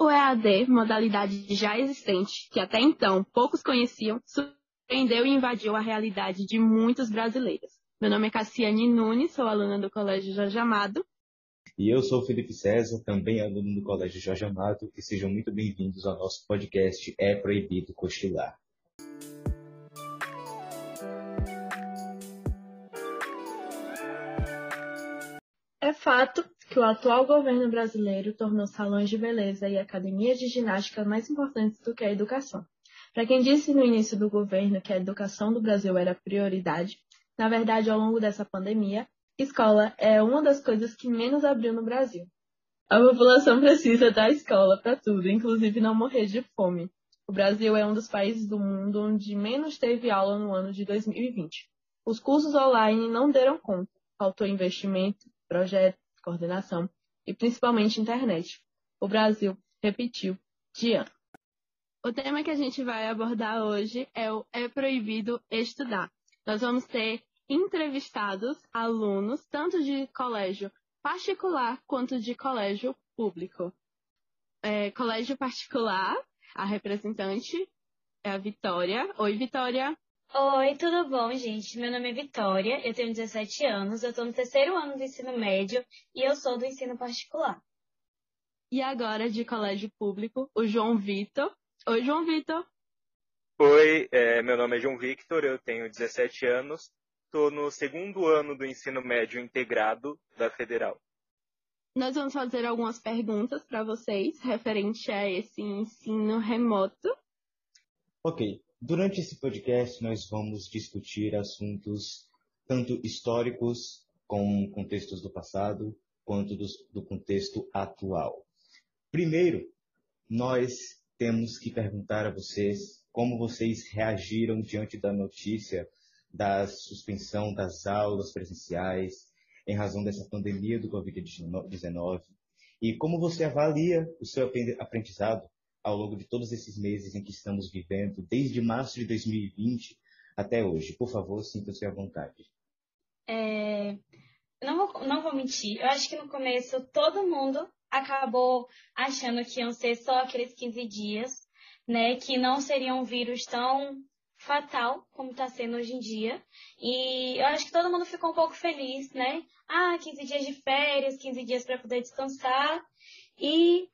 O EAD, modalidade já existente, que até então poucos conheciam, surpreendeu e invadiu a realidade de muitos brasileiros. Meu nome é Cassiane Nunes, sou aluna do Colégio Jorge Amado. E eu sou Felipe César, também aluno do Colégio Jorge Amado, e sejam muito bem-vindos ao nosso podcast É Proibido Cochilar. É fato que o atual governo brasileiro tornou salões de beleza e academias de ginástica mais importantes do que a educação. Para quem disse no início do governo que a educação do Brasil era prioridade, na verdade, ao longo dessa pandemia, escola é uma das coisas que menos abriu no Brasil. A população precisa da escola para tudo, inclusive não morrer de fome. O Brasil é um dos países do mundo onde menos teve aula no ano de 2020. Os cursos online não deram conta, faltou investimento, projeto, coordenação e principalmente internet. O Brasil repetiu de ano. O tema que a gente vai abordar hoje é o É Proibido Estudar. Nós vamos ter entrevistados, alunos, tanto de colégio particular quanto de colégio público. É, colégio particular, a representante é a Vitória. Oi, Vitória. Oi, tudo bom, gente? Meu nome é Vitória, eu tenho 17 anos, eu estou no terceiro ano do ensino médio e eu sou do ensino particular. E agora, de colégio público, o João Vitor. Oi, João Vitor. Oi, é, meu nome é João Victor, eu tenho 17 anos, estou no segundo ano do ensino médio integrado da Federal. Nós vamos fazer algumas perguntas para vocês referente a esse ensino remoto. Ok, Durante esse podcast, nós vamos discutir assuntos tanto históricos, com contextos do passado, quanto do, do contexto atual. Primeiro, nós temos que perguntar a vocês como vocês reagiram diante da notícia da suspensão das aulas presenciais em razão dessa pandemia do Covid-19 e como você avalia o seu aprendizado ao longo de todos esses meses em que estamos vivendo, desde março de 2020 até hoje. Por favor, sinta-se à vontade. É, não, vou, não vou mentir, eu acho que no começo todo mundo acabou achando que iam ser só aqueles 15 dias, né? Que não seria um vírus tão fatal como está sendo hoje em dia. E eu acho que todo mundo ficou um pouco feliz, né? Ah, 15 dias de férias, 15 dias para poder descansar. E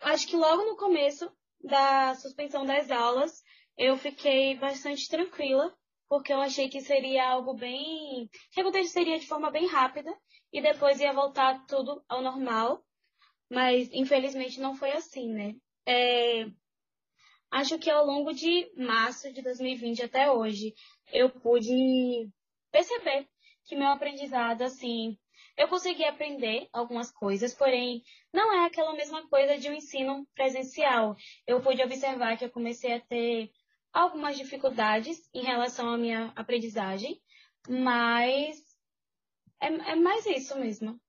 acho que logo no começo da suspensão das aulas, eu fiquei bastante tranquila, porque eu achei que seria algo bem. que aconteceria de forma bem rápida e depois ia voltar tudo ao normal. Mas infelizmente não foi assim, né? É... Acho que ao longo de março de 2020 até hoje, eu pude perceber que meu aprendizado, assim, eu consegui aprender algumas coisas, porém não é aquela mesma coisa de um ensino presencial. Eu pude observar que eu comecei a ter algumas dificuldades em relação à minha aprendizagem, mas é, é mais isso mesmo.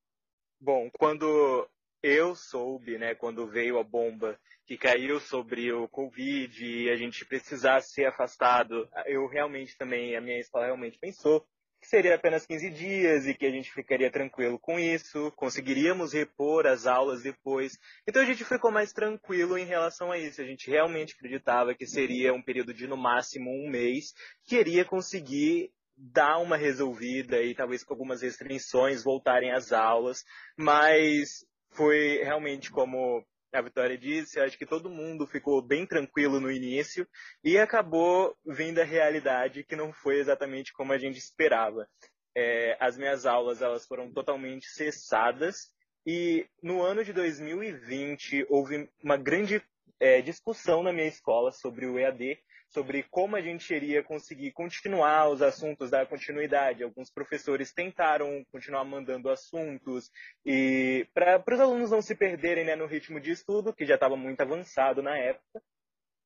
Bom, quando eu soube, né, quando veio a bomba que caiu sobre o Covid e a gente precisasse ser afastado, eu realmente também, a minha escola realmente pensou que seria apenas 15 dias e que a gente ficaria tranquilo com isso, conseguiríamos repor as aulas depois. Então a gente ficou mais tranquilo em relação a isso. A gente realmente acreditava que seria um período de no máximo um mês, queria conseguir dar uma resolvida e talvez com algumas restrições voltarem às aulas, mas foi realmente como a Vitória disse, acho que todo mundo ficou bem tranquilo no início e acabou vindo a realidade que não foi exatamente como a gente esperava. É, as minhas aulas elas foram totalmente cessadas e no ano de 2020 houve uma grande é, discussão na minha escola sobre o EAD sobre como a gente iria conseguir continuar os assuntos da continuidade. Alguns professores tentaram continuar mandando assuntos e para os alunos não se perderem né, no ritmo de estudo, que já estava muito avançado na época.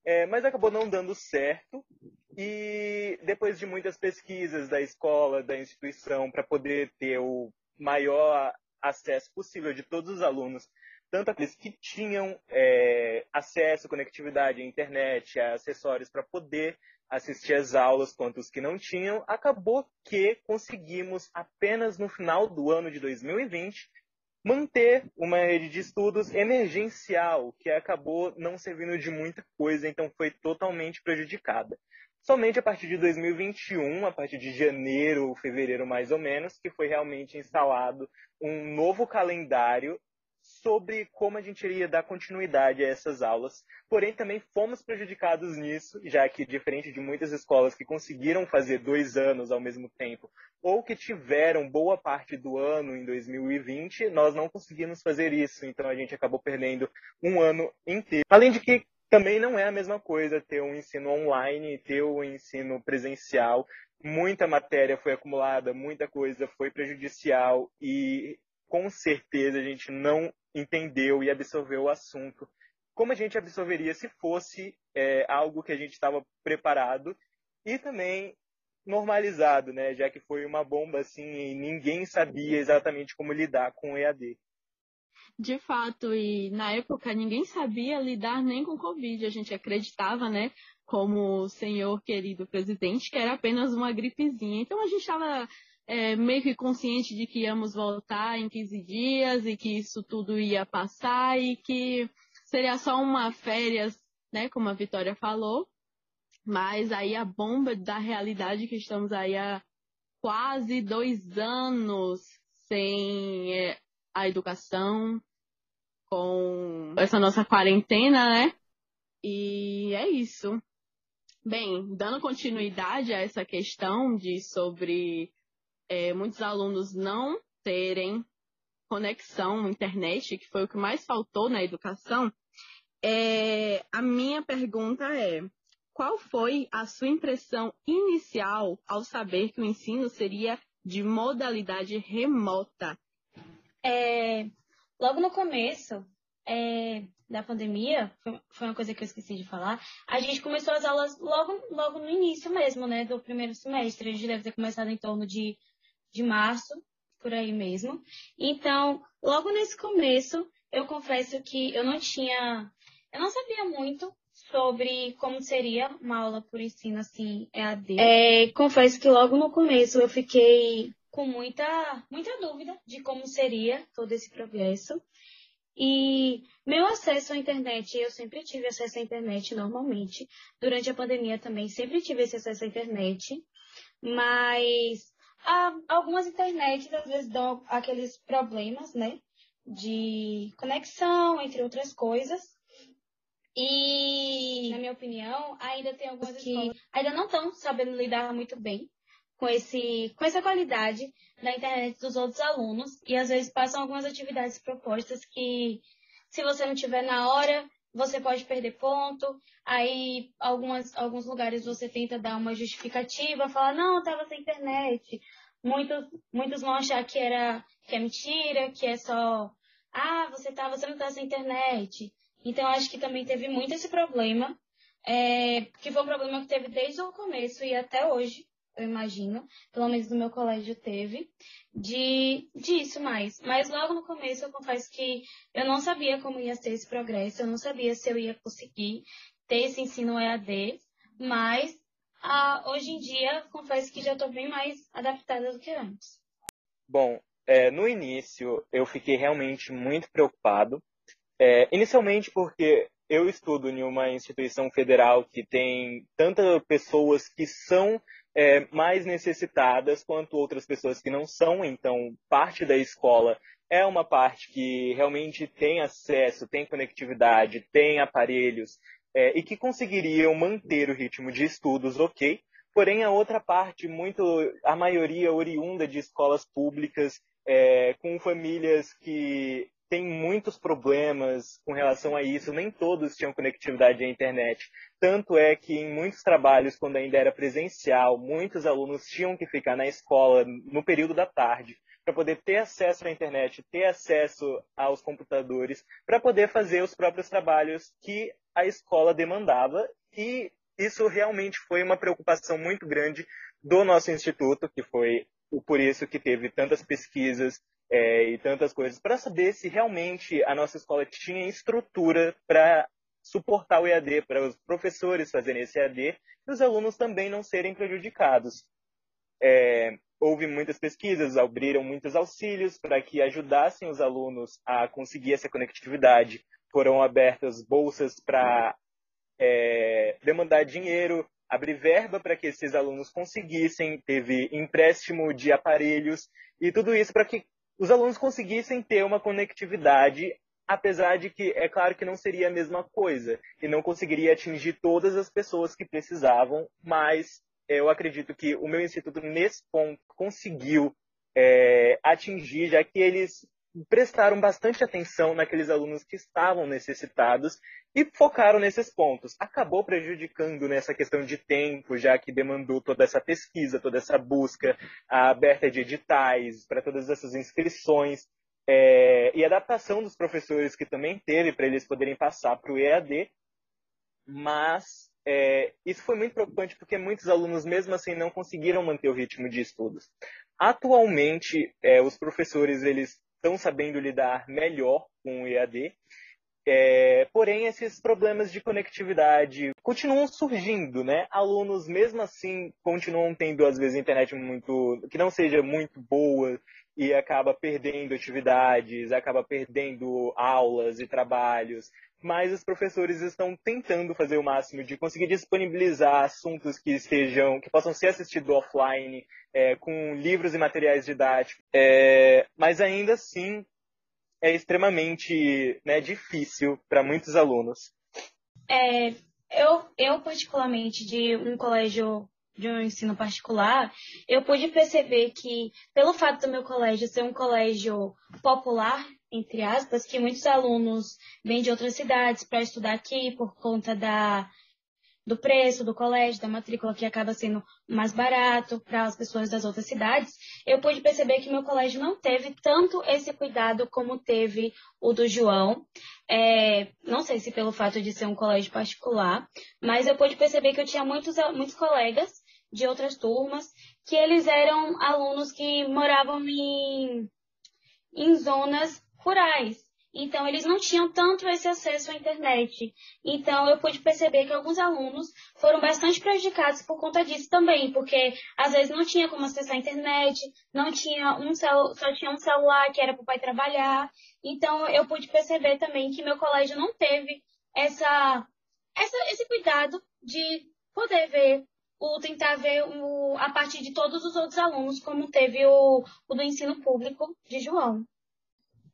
É, mas acabou não dando certo e depois de muitas pesquisas da escola, da instituição, para poder ter o maior acesso possível de todos os alunos tanto aqueles que tinham é, acesso, conectividade à internet, a acessórios para poder assistir às aulas, quanto os que não tinham, acabou que conseguimos apenas no final do ano de 2020 manter uma rede de estudos emergencial, que acabou não servindo de muita coisa, então foi totalmente prejudicada. Somente a partir de 2021, a partir de janeiro, fevereiro mais ou menos, que foi realmente instalado um novo calendário sobre como a gente iria dar continuidade a essas aulas. Porém, também fomos prejudicados nisso, já que, diferente de muitas escolas que conseguiram fazer dois anos ao mesmo tempo, ou que tiveram boa parte do ano em 2020, nós não conseguimos fazer isso. Então, a gente acabou perdendo um ano inteiro. Além de que também não é a mesma coisa ter um ensino online e ter o um ensino presencial. Muita matéria foi acumulada, muita coisa foi prejudicial e com certeza a gente não entendeu e absorveu o assunto como a gente absorveria se fosse é, algo que a gente estava preparado e também normalizado, né? Já que foi uma bomba assim e ninguém sabia exatamente como lidar com o EAD. De fato, e na época ninguém sabia lidar nem com Covid. A gente acreditava, né, como o senhor querido presidente, que era apenas uma gripezinha. Então a gente estava é, meio que consciente de que íamos voltar em 15 dias e que isso tudo ia passar e que seria só uma férias, né, como a Vitória falou. Mas aí a bomba da realidade que estamos aí há quase dois anos sem é, a educação, com essa nossa quarentena, né? E é isso. Bem, dando continuidade a essa questão de sobre é, muitos alunos não terem conexão internet, que foi o que mais faltou na educação, é, a minha pergunta é: qual foi a sua impressão inicial ao saber que o ensino seria de modalidade remota? É, logo no começo é, da pandemia, foi uma coisa que eu esqueci de falar, a gente começou as aulas logo, logo no início mesmo, né, do primeiro semestre. A gente deve ter começado em torno de de março, por aí mesmo. Então, logo nesse começo, eu confesso que eu não tinha, eu não sabia muito sobre como seria uma aula por ensino assim EAD. É, confesso que logo no começo eu fiquei com muita, muita dúvida de como seria todo esse progresso. E meu acesso à internet, eu sempre tive acesso à internet normalmente. Durante a pandemia também sempre tive esse acesso à internet. Mas ah, algumas internets às vezes dão aqueles problemas, né? De conexão, entre outras coisas. E, na minha opinião, ainda tem algumas que escolas ainda não estão sabendo lidar muito bem com, esse, com essa qualidade da internet dos outros alunos. E às vezes passam algumas atividades propostas que, se você não tiver na hora, você pode perder ponto. Aí, algumas, alguns lugares você tenta dar uma justificativa, falar, não, estava sem internet. Muitos, muitos vão achar que, era, que é mentira, que é só, ah, você, tá, você não está sem internet. Então, acho que também teve muito esse problema, é, que foi um problema que teve desde o começo e até hoje, eu imagino, pelo menos no meu colégio teve, de disso mais. Mas logo no começo eu confesso que eu não sabia como ia ser esse progresso, eu não sabia se eu ia conseguir ter esse ensino EAD, mas ah, hoje em dia confesso que já estou bem mais adaptada do que antes. Bom, é, no início eu fiquei realmente muito preocupado, é, inicialmente porque eu estudo em uma instituição federal que tem tantas pessoas que são é, mais necessitadas quanto outras pessoas que não são. Então, parte da escola é uma parte que realmente tem acesso, tem conectividade, tem aparelhos é, e que conseguiriam manter o ritmo de estudos ok. Porém, a outra parte, muito, a maioria oriunda de escolas públicas, é, com famílias que tem muitos problemas com relação a isso, nem todos tinham conectividade à internet. Tanto é que em muitos trabalhos, quando ainda era presencial, muitos alunos tinham que ficar na escola no período da tarde para poder ter acesso à internet, ter acesso aos computadores, para poder fazer os próprios trabalhos que a escola demandava. E isso realmente foi uma preocupação muito grande do nosso instituto, que foi por isso que teve tantas pesquisas é, e tantas coisas, para saber se realmente a nossa escola tinha estrutura para suportar o EAD, para os professores fazerem esse EAD e os alunos também não serem prejudicados. É, houve muitas pesquisas, abriram muitos auxílios para que ajudassem os alunos a conseguir essa conectividade. Foram abertas bolsas para é, demandar dinheiro, abrir verba para que esses alunos conseguissem, teve empréstimo de aparelhos e tudo isso para que os alunos conseguissem ter uma conectividade, apesar de que é claro que não seria a mesma coisa e não conseguiria atingir todas as pessoas que precisavam, mas eu acredito que o meu instituto, nesse ponto, conseguiu é, atingir, já que eles prestaram bastante atenção naqueles alunos que estavam necessitados e focaram nesses pontos. Acabou prejudicando nessa questão de tempo, já que demandou toda essa pesquisa, toda essa busca aberta de editais para todas essas inscrições é, e adaptação dos professores que também teve para eles poderem passar para o EAD. Mas é, isso foi muito preocupante porque muitos alunos, mesmo assim, não conseguiram manter o ritmo de estudos. Atualmente, é, os professores eles estão sabendo lidar melhor com o EAD, é, porém, esses problemas de conectividade continuam surgindo, né? Alunos, mesmo assim, continuam tendo, às vezes, internet muito, que não seja muito boa e acaba perdendo atividades, acaba perdendo aulas e trabalhos, mas os professores estão tentando fazer o máximo de conseguir disponibilizar assuntos que estejam, que possam ser assistidos offline, é, com livros e materiais didáticos, é, mas ainda assim é extremamente né, difícil para muitos alunos. É, eu, eu, particularmente, de um colégio de um ensino particular, eu pude perceber que, pelo fato do meu colégio ser um colégio popular, entre aspas, que muitos alunos vêm de outras cidades para estudar aqui por conta da, do preço do colégio, da matrícula que acaba sendo mais barato para as pessoas das outras cidades, eu pude perceber que meu colégio não teve tanto esse cuidado como teve o do João. É, não sei se pelo fato de ser um colégio particular, mas eu pude perceber que eu tinha muitos, muitos colegas de outras turmas que eles eram alunos que moravam em, em zonas rurais. Então, eles não tinham tanto esse acesso à internet. Então, eu pude perceber que alguns alunos foram bastante prejudicados por conta disso também, porque às vezes não tinha como acessar a internet, não tinha um só tinha um celular que era para o pai trabalhar. Então, eu pude perceber também que meu colégio não teve essa, essa esse cuidado de poder ver o tentar ver o, a partir de todos os outros alunos, como teve o, o do ensino público de João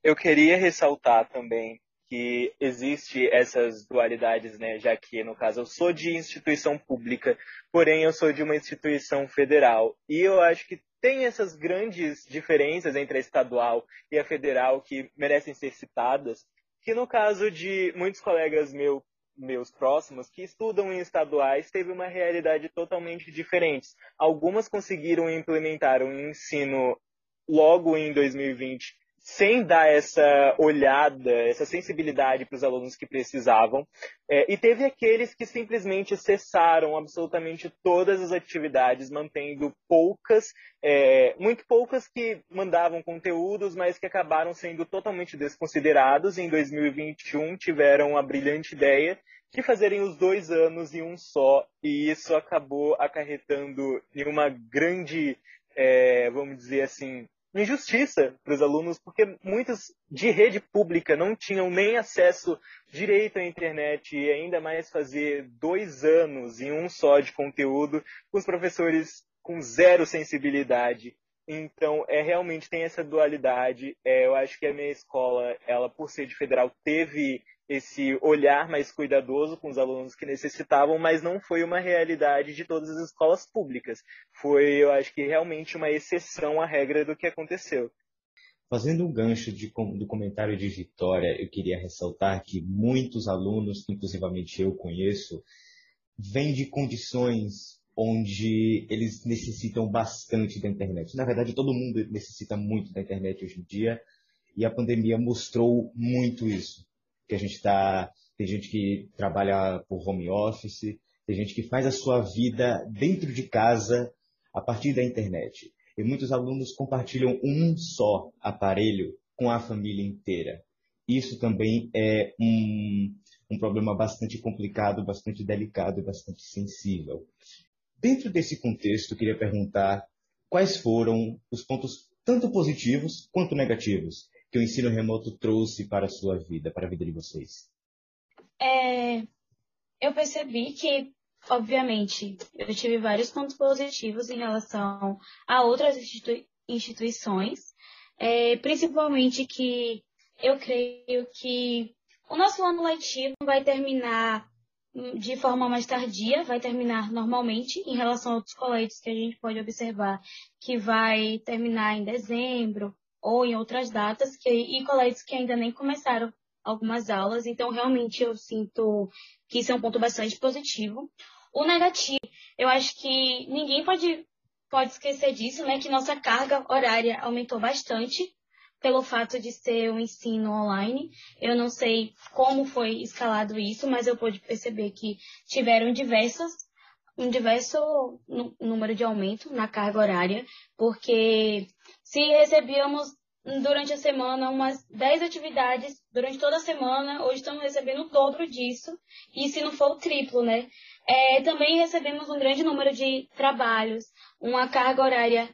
eu queria ressaltar também que existe essas dualidades, né? Já que, no caso, eu sou de instituição pública, porém eu sou de uma instituição federal. E eu acho que tem essas grandes diferenças entre a estadual e a federal que merecem ser citadas, que no caso de muitos colegas meu, meus próximos que estudam em estaduais teve uma realidade totalmente diferente. Algumas conseguiram implementar um ensino logo em 2020 sem dar essa olhada, essa sensibilidade para os alunos que precisavam. É, e teve aqueles que simplesmente cessaram absolutamente todas as atividades, mantendo poucas, é, muito poucas que mandavam conteúdos, mas que acabaram sendo totalmente desconsiderados. Em 2021 tiveram a brilhante ideia de fazerem os dois anos em um só, e isso acabou acarretando em uma grande, é, vamos dizer assim, injustiça para os alunos, porque muitos de rede pública não tinham nem acesso direito à internet e ainda mais fazer dois anos em um só de conteúdo, com os professores com zero sensibilidade. Então, é realmente tem essa dualidade. É, eu acho que a minha escola, ela por ser de federal, teve esse olhar mais cuidadoso com os alunos que necessitavam, mas não foi uma realidade de todas as escolas públicas. Foi, eu acho que realmente uma exceção à regra do que aconteceu. Fazendo um gancho de, do comentário de Vitória, eu queria ressaltar que muitos alunos, inclusivamente eu conheço, vêm de condições onde eles necessitam bastante da internet. Na verdade, todo mundo necessita muito da internet hoje em dia, e a pandemia mostrou muito isso que a gente está. Tem gente que trabalha por home office, tem gente que faz a sua vida dentro de casa a partir da internet. E muitos alunos compartilham um só aparelho com a família inteira. Isso também é um, um problema bastante complicado, bastante delicado e bastante sensível. Dentro desse contexto, eu queria perguntar quais foram os pontos tanto positivos quanto negativos que o ensino remoto trouxe para a sua vida, para a vida de vocês? É, eu percebi que, obviamente, eu tive vários pontos positivos em relação a outras institui instituições, é, principalmente que eu creio que o nosso ano letivo vai terminar de forma mais tardia, vai terminar normalmente em relação a outros colégios que a gente pode observar que vai terminar em dezembro ou em outras datas, que, e colégios que ainda nem começaram algumas aulas. Então, realmente, eu sinto que isso é um ponto bastante positivo. O negativo, eu acho que ninguém pode, pode esquecer disso, né? Que nossa carga horária aumentou bastante pelo fato de ser um ensino online. Eu não sei como foi escalado isso, mas eu pude perceber que tiveram diversas, um diverso número de aumento na carga horária, porque se recebíamos durante a semana umas 10 atividades durante toda a semana, hoje estamos recebendo o dobro disso, e se não for o triplo, né? É, também recebemos um grande número de trabalhos, uma carga horária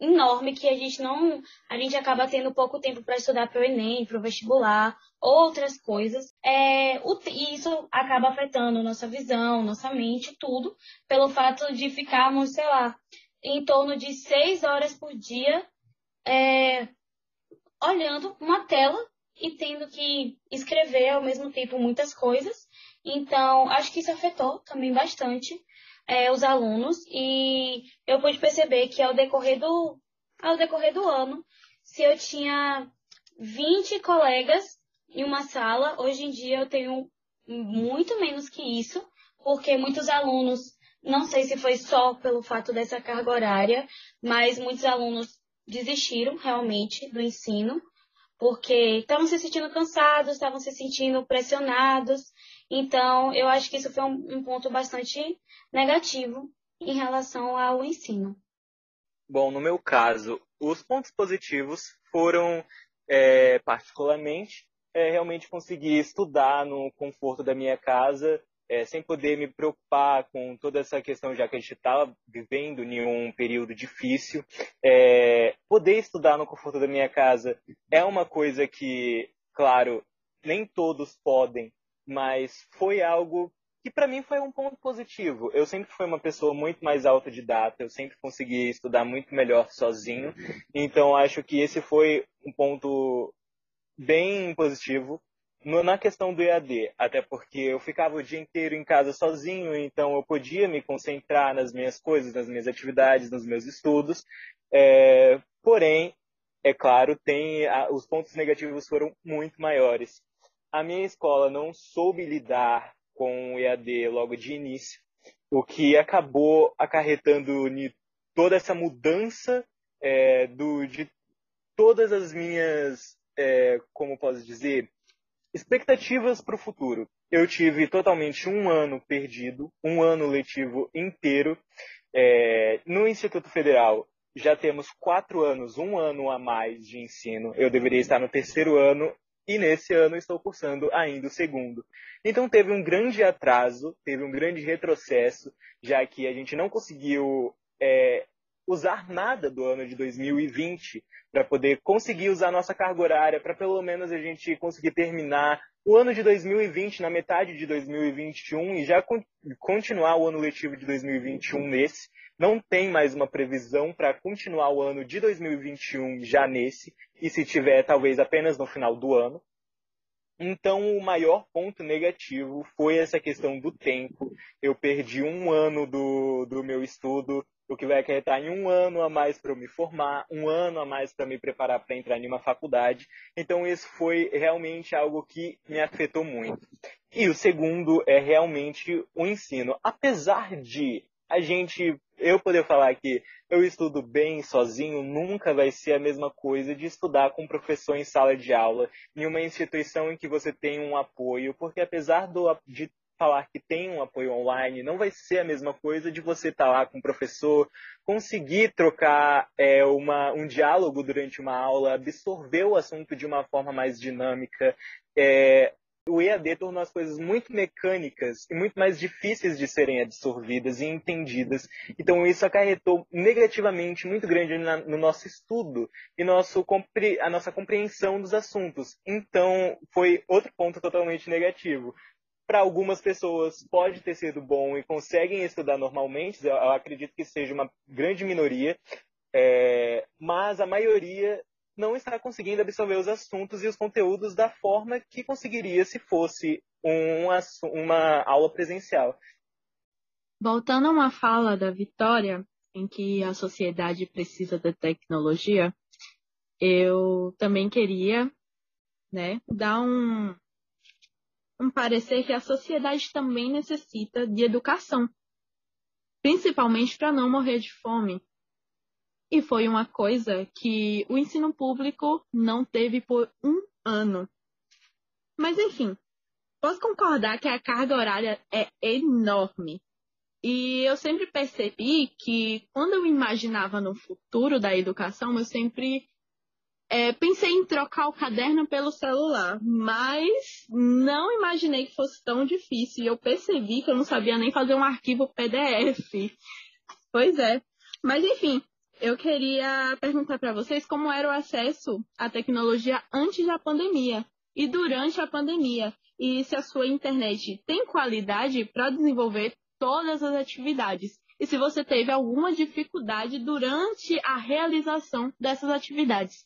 enorme que a gente não, a gente acaba tendo pouco tempo para estudar para o Enem, para o vestibular, outras coisas. É, o, e isso acaba afetando nossa visão, nossa mente, tudo, pelo fato de ficarmos, sei lá, em torno de seis horas por dia é, olhando uma tela e tendo que escrever ao mesmo tempo muitas coisas. Então, acho que isso afetou também bastante é, os alunos e eu pude perceber que ao decorrer do, ao decorrer do ano, se eu tinha 20 colegas em uma sala, hoje em dia eu tenho muito menos que isso, porque muitos alunos, não sei se foi só pelo fato dessa carga horária, mas muitos alunos desistiram realmente do ensino, porque estavam se sentindo cansados, estavam se sentindo pressionados. Então, eu acho que isso foi um, um ponto bastante negativo em relação ao ensino. Bom, no meu caso, os pontos positivos foram, é, particularmente, é, realmente conseguir estudar no conforto da minha casa, é, sem poder me preocupar com toda essa questão, já que a gente estava vivendo em um período difícil. É, poder estudar no conforto da minha casa é uma coisa que, claro, nem todos podem, mas foi algo que para mim foi um ponto positivo. Eu sempre fui uma pessoa muito mais autodidata, eu sempre consegui estudar muito melhor sozinho. Então acho que esse foi um ponto bem positivo no, na questão do EAD, até porque eu ficava o dia inteiro em casa sozinho, então eu podia me concentrar nas minhas coisas, nas minhas atividades, nos meus estudos. É, porém, é claro, tem a, os pontos negativos foram muito maiores. A minha escola não soube lidar com o EAD logo de início, o que acabou acarretando toda essa mudança é, do, de todas as minhas, é, como posso dizer, expectativas para o futuro. Eu tive totalmente um ano perdido, um ano letivo inteiro. É, no Instituto Federal já temos quatro anos, um ano a mais de ensino. Eu deveria estar no terceiro ano e nesse ano estou cursando ainda o segundo. Então teve um grande atraso, teve um grande retrocesso, já que a gente não conseguiu é, usar nada do ano de 2020 para poder conseguir usar nossa carga horária, para pelo menos a gente conseguir terminar o ano de 2020 na metade de 2021 e já continuar o ano letivo de 2021 nesse. Não tem mais uma previsão para continuar o ano de 2021 já nesse, e se tiver, talvez apenas no final do ano. Então, o maior ponto negativo foi essa questão do tempo. Eu perdi um ano do, do meu estudo, o que vai acarretar em um ano a mais para eu me formar, um ano a mais para me preparar para entrar em uma faculdade. Então, isso foi realmente algo que me afetou muito. E o segundo é realmente o ensino. Apesar de a gente, eu poder falar que eu estudo bem sozinho, nunca vai ser a mesma coisa de estudar com professor em sala de aula, em uma instituição em que você tem um apoio, porque apesar do, de falar que tem um apoio online, não vai ser a mesma coisa de você estar tá lá com o professor, conseguir trocar é, uma, um diálogo durante uma aula, absorver o assunto de uma forma mais dinâmica. É, o EAD tornou as coisas muito mecânicas e muito mais difíceis de serem absorvidas e entendidas. Então isso acarretou negativamente muito grande no nosso estudo e nosso, a nossa compreensão dos assuntos. Então foi outro ponto totalmente negativo para algumas pessoas pode ter sido bom e conseguem estudar normalmente, eu, acredito que seja uma grande minoria, é, mas a maioria não está conseguindo absorver os assuntos e os conteúdos da forma que conseguiria se fosse um, uma aula presencial. Voltando a uma fala da Vitória, em que a sociedade precisa da tecnologia, eu também queria né, dar um, um parecer que a sociedade também necessita de educação, principalmente para não morrer de fome. E foi uma coisa que o ensino público não teve por um ano. Mas, enfim, posso concordar que a carga horária é enorme. E eu sempre percebi que, quando eu imaginava no futuro da educação, eu sempre é, pensei em trocar o caderno pelo celular, mas não imaginei que fosse tão difícil. E eu percebi que eu não sabia nem fazer um arquivo PDF. Pois é. Mas, enfim, eu queria perguntar para vocês como era o acesso à tecnologia antes da pandemia e durante a pandemia. E se a sua internet tem qualidade para desenvolver todas as atividades. E se você teve alguma dificuldade durante a realização dessas atividades.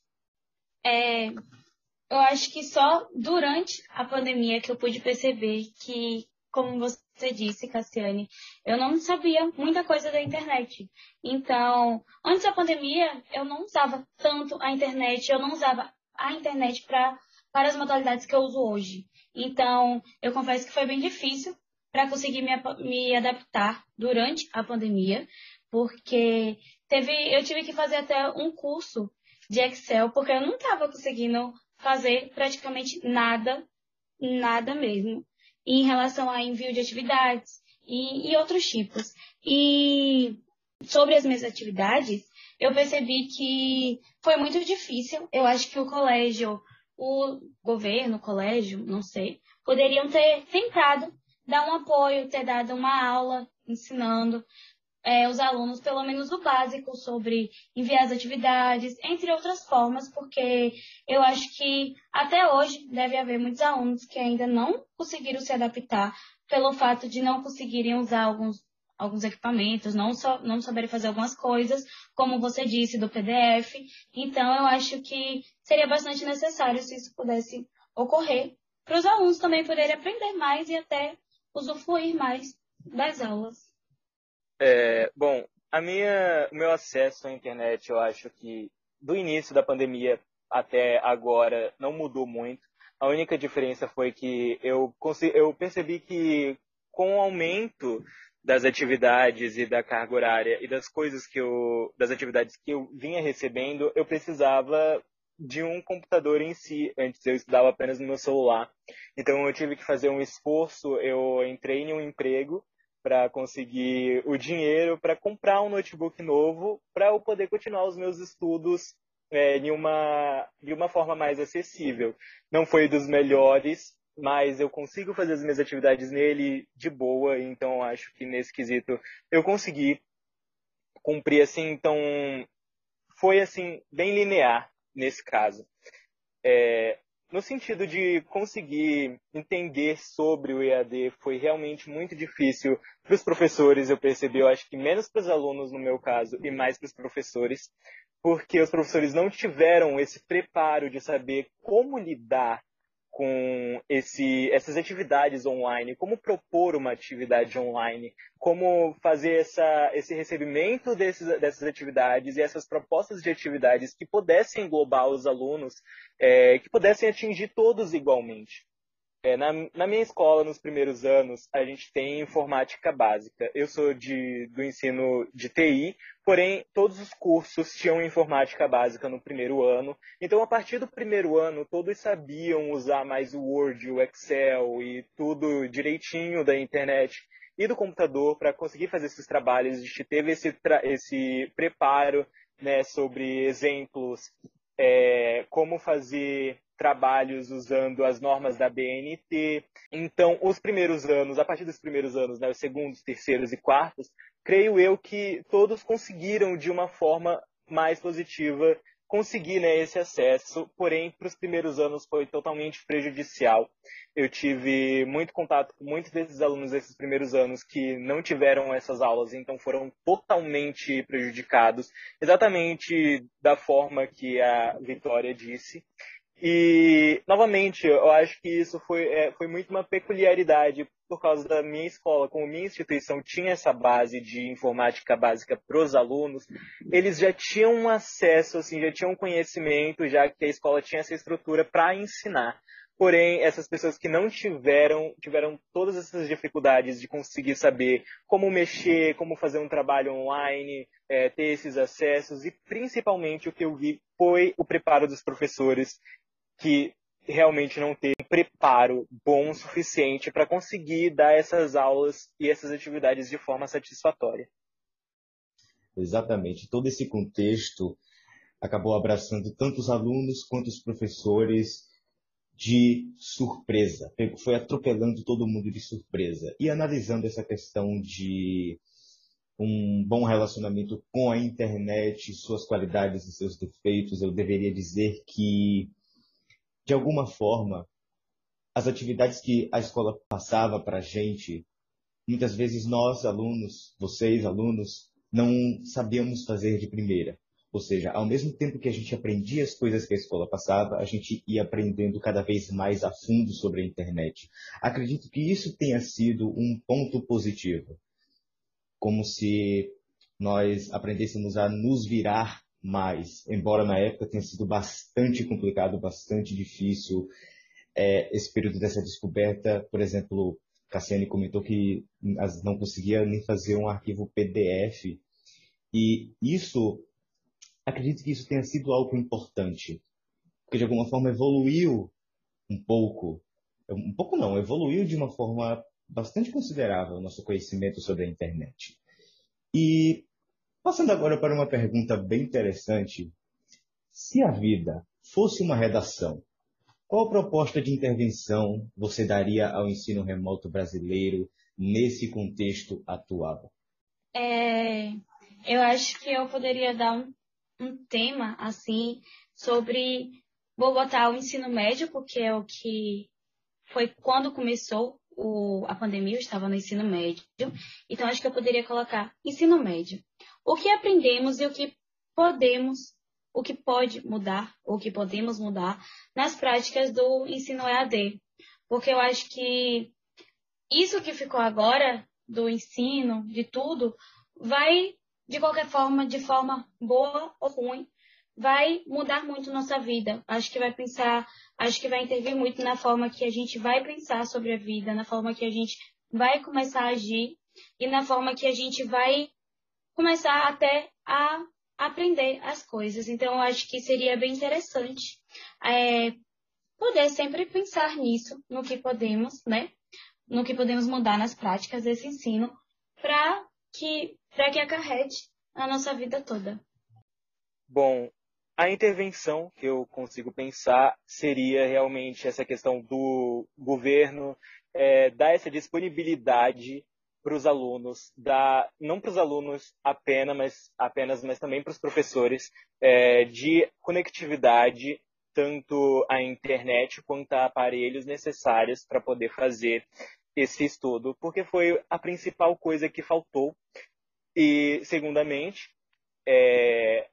É, eu acho que só durante a pandemia que eu pude perceber que como você disse, Cassiane, eu não sabia muita coisa da internet. Então, antes da pandemia, eu não usava tanto a internet, eu não usava a internet pra, para as modalidades que eu uso hoje. Então, eu confesso que foi bem difícil para conseguir me, me adaptar durante a pandemia, porque teve, eu tive que fazer até um curso de Excel, porque eu não estava conseguindo fazer praticamente nada, nada mesmo em relação a envio de atividades e, e outros tipos. E sobre as minhas atividades, eu percebi que foi muito difícil. Eu acho que o colégio, o governo, o colégio, não sei, poderiam ter tentado dar um apoio, ter dado uma aula ensinando é, os alunos pelo menos o básico sobre enviar as atividades, entre outras formas, porque eu acho que até hoje deve haver muitos alunos que ainda não conseguiram se adaptar pelo fato de não conseguirem usar alguns, alguns equipamentos, não, só, não saberem fazer algumas coisas, como você disse, do PDF. Então, eu acho que seria bastante necessário se isso pudesse ocorrer, para os alunos também poderem aprender mais e até usufruir mais das aulas. É, bom, a minha, o meu acesso à internet, eu acho que do início da pandemia até agora não mudou muito. A única diferença foi que eu, eu percebi que com o aumento das atividades e da carga horária e das coisas que eu, das atividades que eu vinha recebendo, eu precisava de um computador em si. Antes eu estudava apenas no meu celular. Então eu tive que fazer um esforço. Eu entrei em um emprego para conseguir o dinheiro para comprar um notebook novo para eu poder continuar os meus estudos é, de, uma, de uma forma mais acessível. Não foi dos melhores, mas eu consigo fazer as minhas atividades nele de boa, então acho que nesse quesito eu consegui cumprir assim, então foi assim bem linear nesse caso. É, no sentido de conseguir entender sobre o EAD foi realmente muito difícil para os professores, eu percebi, eu acho que menos para os alunos no meu caso e mais para os professores, porque os professores não tiveram esse preparo de saber como lidar com esse, essas atividades online, como propor uma atividade online, como fazer essa, esse recebimento desses, dessas atividades e essas propostas de atividades que pudessem englobar os alunos, é, que pudessem atingir todos igualmente. É, na, na, minha escola, nos primeiros anos, a gente tem informática básica. Eu sou de, do ensino de TI, porém, todos os cursos tinham informática básica no primeiro ano. Então, a partir do primeiro ano, todos sabiam usar mais o Word, o Excel e tudo direitinho da internet e do computador para conseguir fazer esses trabalhos. A gente teve esse, esse preparo né, sobre exemplos, é, como fazer trabalhos usando as normas da BNT. Então, os primeiros anos, a partir dos primeiros anos, né, os segundos, terceiros e quartos, creio eu que todos conseguiram de uma forma mais positiva conseguir né, esse acesso, porém, para os primeiros anos foi totalmente prejudicial. Eu tive muito contato com muitos desses alunos desses primeiros anos que não tiveram essas aulas, então foram totalmente prejudicados, exatamente da forma que a Vitória disse. E, novamente, eu acho que isso foi, é, foi muito uma peculiaridade por causa da minha escola, como minha instituição tinha essa base de informática básica para os alunos, eles já tinham um acesso, assim, já tinham um conhecimento, já que a escola tinha essa estrutura para ensinar. Porém, essas pessoas que não tiveram, tiveram todas essas dificuldades de conseguir saber como mexer, como fazer um trabalho online, é, ter esses acessos, e principalmente o que eu vi foi o preparo dos professores que realmente não tem um preparo bom o suficiente para conseguir dar essas aulas e essas atividades de forma satisfatória. Exatamente. Todo esse contexto acabou abraçando tanto os alunos quanto os professores de surpresa. Foi atropelando todo mundo de surpresa. E analisando essa questão de um bom relacionamento com a internet, suas qualidades e seus defeitos, eu deveria dizer que de alguma forma, as atividades que a escola passava para a gente, muitas vezes nós, alunos, vocês, alunos, não sabíamos fazer de primeira. Ou seja, ao mesmo tempo que a gente aprendia as coisas que a escola passava, a gente ia aprendendo cada vez mais a fundo sobre a internet. Acredito que isso tenha sido um ponto positivo. Como se nós aprendêssemos a nos virar mais, embora na época tenha sido bastante complicado, bastante difícil é, esse período dessa descoberta. Por exemplo, Cassiane comentou que não conseguia nem fazer um arquivo PDF. E isso, acredito que isso tenha sido algo importante, porque de alguma forma evoluiu um pouco, um pouco não, evoluiu de uma forma bastante considerável o nosso conhecimento sobre a internet. E Passando agora para uma pergunta bem interessante. Se a vida fosse uma redação, qual proposta de intervenção você daria ao ensino remoto brasileiro nesse contexto atual? É, eu acho que eu poderia dar um, um tema assim sobre vou botar o ensino médio porque é o que foi quando começou o, a pandemia, eu estava no ensino médio, então acho que eu poderia colocar ensino médio o que aprendemos e o que podemos, o que pode mudar, o que podemos mudar nas práticas do ensino EAD. Porque eu acho que isso que ficou agora do ensino, de tudo, vai, de qualquer forma, de forma boa ou ruim, vai mudar muito nossa vida. Acho que vai pensar, acho que vai intervir muito na forma que a gente vai pensar sobre a vida, na forma que a gente vai começar a agir e na forma que a gente vai começar até a aprender as coisas. Então, acho que seria bem interessante é, poder sempre pensar nisso, no que podemos, né? No que podemos mudar nas práticas desse ensino para que, que acarrete a nossa vida toda. Bom, a intervenção que eu consigo pensar seria realmente essa questão do governo é, dar essa disponibilidade para os alunos, da, não para os alunos apenas, mas, apenas, mas também para os professores, é, de conectividade tanto à internet quanto a aparelhos necessários para poder fazer esse estudo, porque foi a principal coisa que faltou. E, segundamente, é,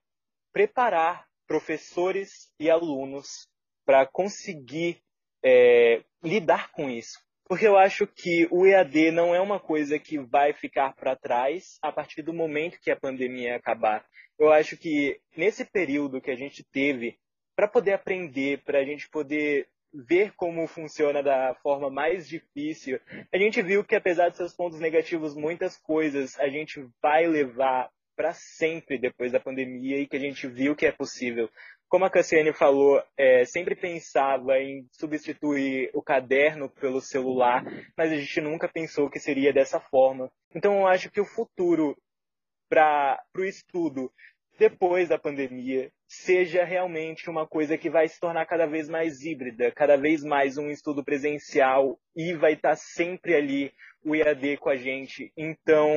preparar professores e alunos para conseguir é, lidar com isso. Porque eu acho que o EAD não é uma coisa que vai ficar para trás a partir do momento que a pandemia acabar. Eu acho que nesse período que a gente teve, para poder aprender, para a gente poder ver como funciona da forma mais difícil, a gente viu que apesar de seus pontos negativos, muitas coisas a gente vai levar para sempre depois da pandemia e que a gente viu que é possível como a Cassiane falou, é, sempre pensava em substituir o caderno pelo celular, mas a gente nunca pensou que seria dessa forma. Então eu acho que o futuro para o estudo depois da pandemia seja realmente uma coisa que vai se tornar cada vez mais híbrida, cada vez mais um estudo presencial e vai estar sempre ali o EAD com a gente. Então,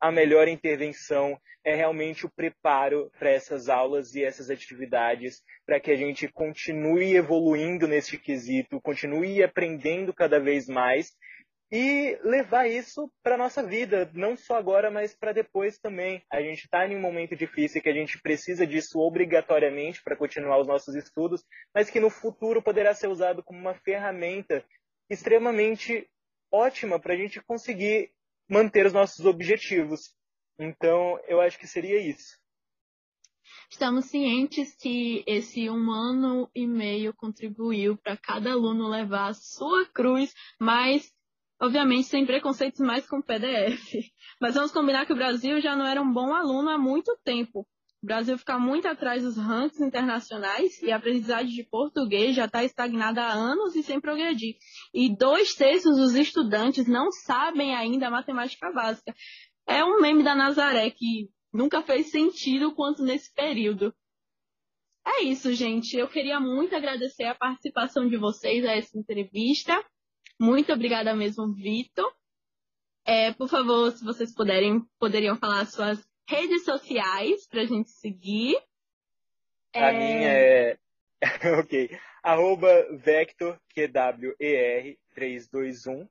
a melhor intervenção é realmente o preparo para essas aulas e essas atividades, para que a gente continue evoluindo nesse quesito, continue aprendendo cada vez mais e levar isso para nossa vida, não só agora, mas para depois também. A gente está em um momento difícil que a gente precisa disso obrigatoriamente para continuar os nossos estudos, mas que no futuro poderá ser usado como uma ferramenta extremamente ótima para a gente conseguir manter os nossos objetivos. Então, eu acho que seria isso. Estamos cientes que esse um ano e meio contribuiu para cada aluno levar a sua cruz, mas obviamente sem preconceitos mais com PDF. Mas vamos combinar que o Brasil já não era um bom aluno há muito tempo. O Brasil fica muito atrás dos rankings internacionais e a aprendizagem de português já está estagnada há anos e sem progredir. E dois terços dos estudantes não sabem ainda a matemática básica. É um meme da Nazaré que nunca fez sentido quanto nesse período. É isso, gente. Eu queria muito agradecer a participação de vocês a essa entrevista. Muito obrigada mesmo, Vitor. É, por favor, se vocês puderem, poderiam falar suas redes sociais para a gente seguir. A é... minha é. ok. Arroba Vector, QWER 321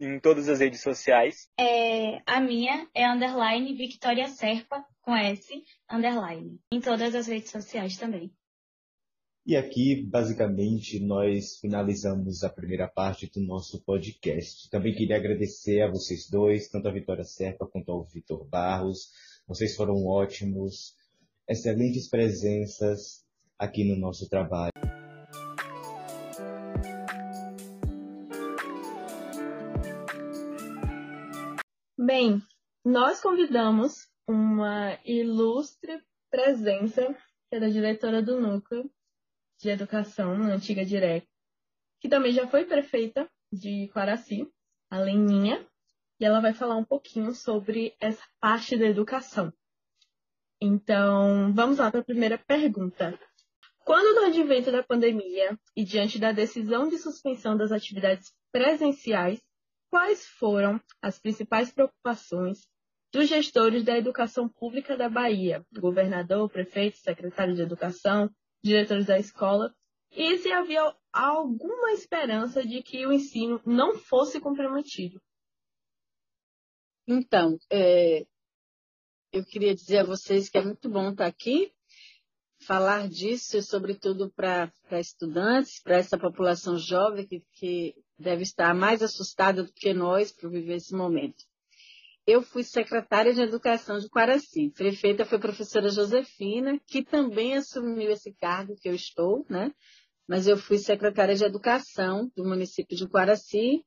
em todas as redes sociais. É, a minha é underline Victoria Serpa, com S, underline. Em todas as redes sociais também. E aqui, basicamente, nós finalizamos a primeira parte do nosso podcast. Também queria agradecer a vocês dois, tanto a Vitória Serpa quanto ao Vitor Barros. Vocês foram ótimos, excelentes presenças aqui no nosso trabalho. Bem, nós convidamos uma ilustre presença, que é da diretora do Núcleo, de Educação, antiga Direc, que também já foi prefeita de Quaraci, a Leninha, e ela vai falar um pouquinho sobre essa parte da educação. Então, vamos lá para a primeira pergunta. Quando no advento da pandemia e diante da decisão de suspensão das atividades presenciais, quais foram as principais preocupações dos gestores da educação pública da Bahia, governador, prefeito, secretário de educação, diretores da escola, e se havia alguma esperança de que o ensino não fosse comprometido. Então, é, eu queria dizer a vocês que é muito bom estar aqui, falar disso, sobretudo para estudantes, para essa população jovem que, que deve estar mais assustada do que nós por viver esse momento eu fui secretária de Educação de Quaraci. Prefeita foi a professora Josefina, que também assumiu esse cargo que eu estou, né? Mas eu fui secretária de Educação do município de Quaraci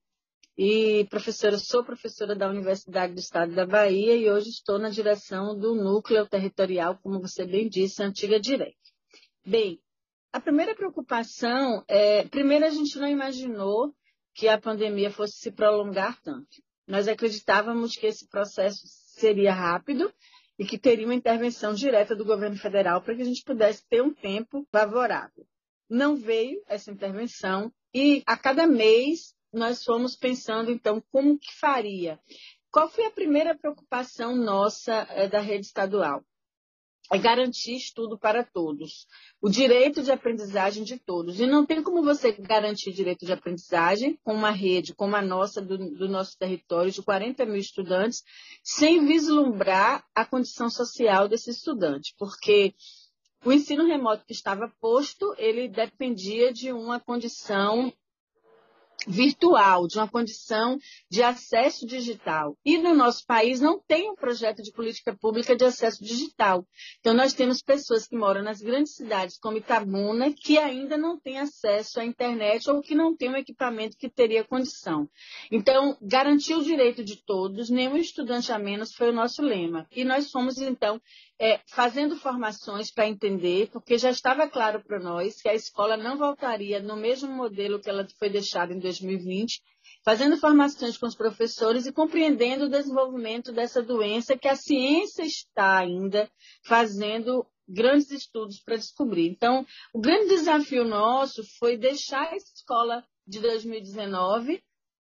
e professora, sou professora da Universidade do Estado da Bahia e hoje estou na direção do núcleo territorial, como você bem disse, antiga Direc. Bem, a primeira preocupação é, primeiro a gente não imaginou que a pandemia fosse se prolongar tanto. Nós acreditávamos que esse processo seria rápido e que teria uma intervenção direta do governo federal para que a gente pudesse ter um tempo favorável. Não veio essa intervenção e a cada mês nós fomos pensando então como que faria. Qual foi a primeira preocupação nossa é, da rede estadual? É garantir estudo para todos, o direito de aprendizagem de todos. E não tem como você garantir direito de aprendizagem com uma rede como a nossa, do, do nosso território, de 40 mil estudantes, sem vislumbrar a condição social desse estudante, porque o ensino remoto que estava posto, ele dependia de uma condição virtual, de uma condição de acesso digital. E no nosso país não tem um projeto de política pública de acesso digital. Então, nós temos pessoas que moram nas grandes cidades, como Itabuna, que ainda não têm acesso à internet ou que não têm um equipamento que teria condição. Então, garantir o direito de todos, nenhum estudante a menos, foi o nosso lema. E nós fomos, então, é, fazendo formações para entender, porque já estava claro para nós que a escola não voltaria no mesmo modelo que ela foi deixada em 2020, fazendo formações com os professores e compreendendo o desenvolvimento dessa doença que a ciência está ainda fazendo grandes estudos para descobrir. Então, o grande desafio nosso foi deixar a escola de 2019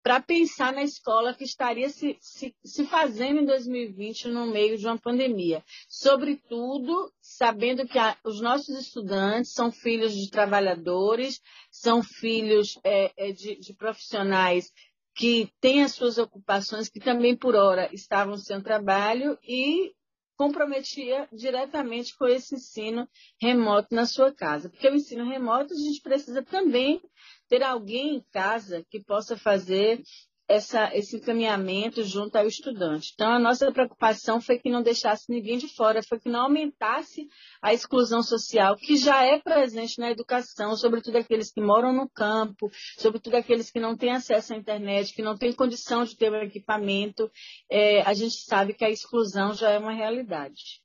para pensar na escola que estaria se, se, se, fazendo em 2020 no meio de uma pandemia. Sobretudo, sabendo que a, os nossos estudantes são filhos de trabalhadores, são filhos é, é, de, de profissionais que têm as suas ocupações, que também por hora estavam sem trabalho e comprometia diretamente com esse ensino remoto na sua casa. Porque o ensino remoto a gente precisa também ter alguém em casa que possa fazer essa, esse encaminhamento junto ao estudante. Então, a nossa preocupação foi que não deixasse ninguém de fora, foi que não aumentasse a exclusão social, que já é presente na educação, sobretudo aqueles que moram no campo, sobretudo aqueles que não têm acesso à internet, que não têm condição de ter um equipamento. É, a gente sabe que a exclusão já é uma realidade.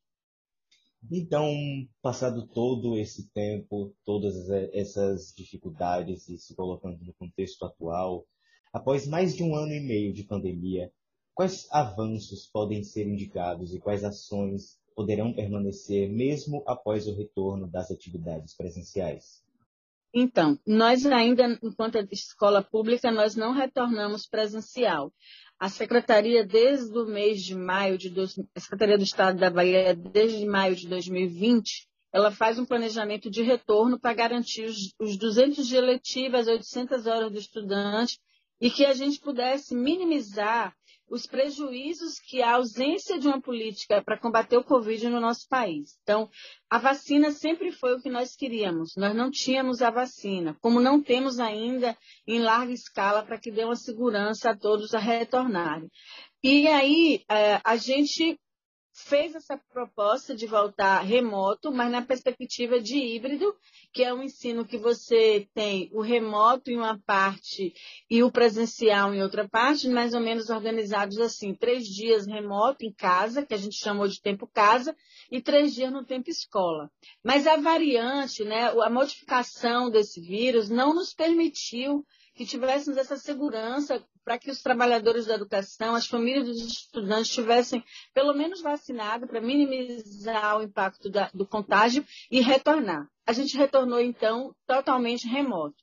Então, passado todo esse tempo, todas essas dificuldades e se colocando no contexto atual, após mais de um ano e meio de pandemia, quais avanços podem ser indicados e quais ações poderão permanecer mesmo após o retorno das atividades presenciais? Então, nós ainda, enquanto escola pública, nós não retornamos presencial. A Secretaria, desde o mês de maio de a Secretaria do Estado da Bahia, desde maio de 2020, ela faz um planejamento de retorno para garantir os, os 200 dias letivos, as 800 horas do estudante, e que a gente pudesse minimizar os prejuízos que a ausência de uma política para combater o Covid no nosso país. Então, a vacina sempre foi o que nós queríamos. Nós não tínhamos a vacina, como não temos ainda em larga escala para que dê uma segurança a todos a retornarem. E aí, é, a gente fez essa proposta de voltar remoto, mas na perspectiva de híbrido, que é um ensino que você tem o remoto em uma parte e o presencial em outra parte, mais ou menos organizados assim, três dias remoto em casa, que a gente chamou de tempo casa, e três dias no tempo escola. Mas a variante, né, a modificação desse vírus não nos permitiu que tivéssemos essa segurança para que os trabalhadores da educação, as famílias dos estudantes estivessem pelo menos vacinados para minimizar o impacto da, do contágio e retornar. A gente retornou, então, totalmente remoto.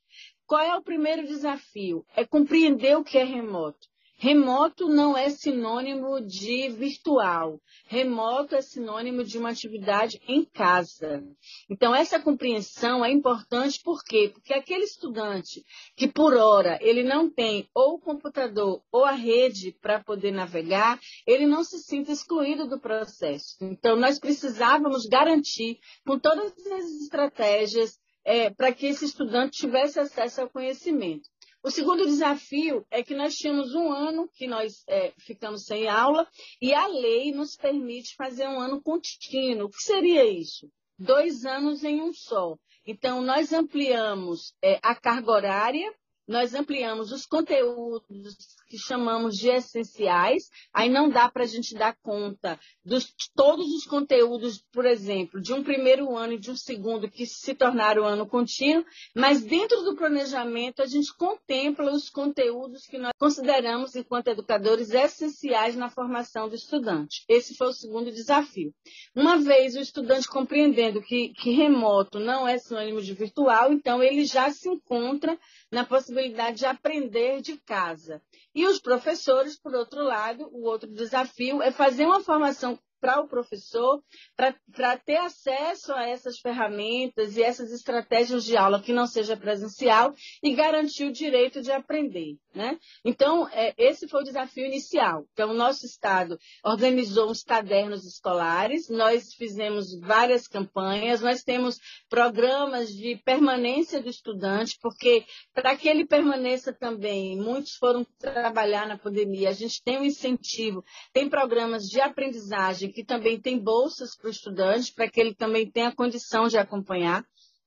Qual é o primeiro desafio? É compreender o que é remoto. Remoto não é sinônimo de virtual. Remoto é sinônimo de uma atividade em casa. Então, essa compreensão é importante por quê? Porque aquele estudante que, por hora, ele não tem ou o computador ou a rede para poder navegar, ele não se sinta excluído do processo. Então, nós precisávamos garantir, com todas as estratégias, é, para que esse estudante tivesse acesso ao conhecimento. O segundo desafio é que nós tínhamos um ano que nós é, ficamos sem aula e a lei nos permite fazer um ano contínuo. O que seria isso? Dois anos em um só. Então, nós ampliamos é, a carga horária, nós ampliamos os conteúdos que chamamos de essenciais, aí não dá para a gente dar conta de todos os conteúdos, por exemplo, de um primeiro ano e de um segundo que se tornaram ano contínuo, mas dentro do planejamento a gente contempla os conteúdos que nós consideramos, enquanto educadores, essenciais na formação do estudante. Esse foi o segundo desafio. Uma vez o estudante compreendendo que, que remoto não é sinônimo de virtual, então ele já se encontra na possibilidade de aprender de casa. E os professores, por outro lado, o outro desafio é fazer uma formação para o professor, para ter acesso a essas ferramentas e essas estratégias de aula que não seja presencial e garantir o direito de aprender. Né? Então, é, esse foi o desafio inicial. Então, o nosso Estado organizou uns cadernos escolares, nós fizemos várias campanhas, nós temos programas de permanência do estudante, porque para que ele permaneça também, muitos foram trabalhar na pandemia, a gente tem um incentivo, tem programas de aprendizagem que também tem bolsas para o estudante, para que ele também tenha condição de acompanhar.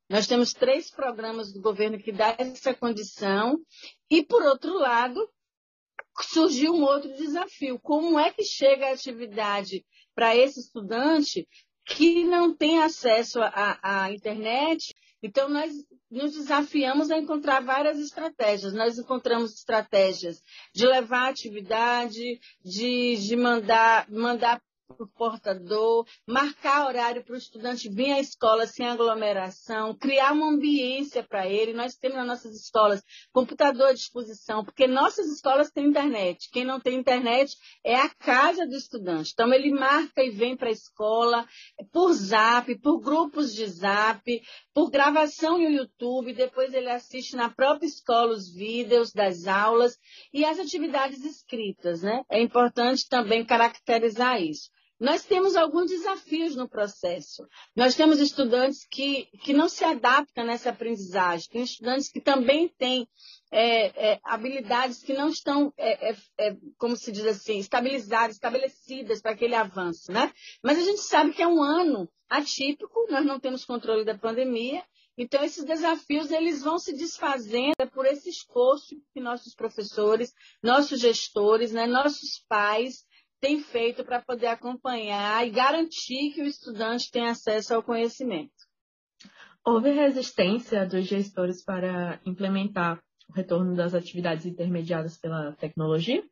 Nós temos três programas do governo que dá essa condição. E, por outro lado, surgiu um outro desafio. Como é que chega a atividade para esse estudante que não tem acesso à, à internet? Então, nós nos desafiamos a encontrar várias estratégias. Nós encontramos estratégias de levar atividade, de, de mandar, mandar para o portador, marcar horário para o estudante vir à escola sem aglomeração, criar uma ambiência para ele. Nós temos nas nossas escolas computador à disposição, porque nossas escolas têm internet. Quem não tem internet é a casa do estudante. Então, ele marca e vem para a escola por zap, por grupos de zap, por gravação no YouTube, depois ele assiste na própria escola os vídeos das aulas e as atividades escritas. Né? É importante também caracterizar isso. Nós temos alguns desafios no processo. Nós temos estudantes que, que não se adaptam nessa aprendizagem, tem estudantes que também têm é, é, habilidades que não estão, é, é, é como se diz assim, estabilizadas, estabelecidas para aquele avanço, né? Mas a gente sabe que é um ano atípico, nós não temos controle da pandemia, então esses desafios eles vão se desfazendo por esse esforço que nossos professores, nossos gestores, né, nossos pais tem feito para poder acompanhar e garantir que o estudante tenha acesso ao conhecimento? Houve resistência dos gestores para implementar o retorno das atividades intermediadas pela tecnologia?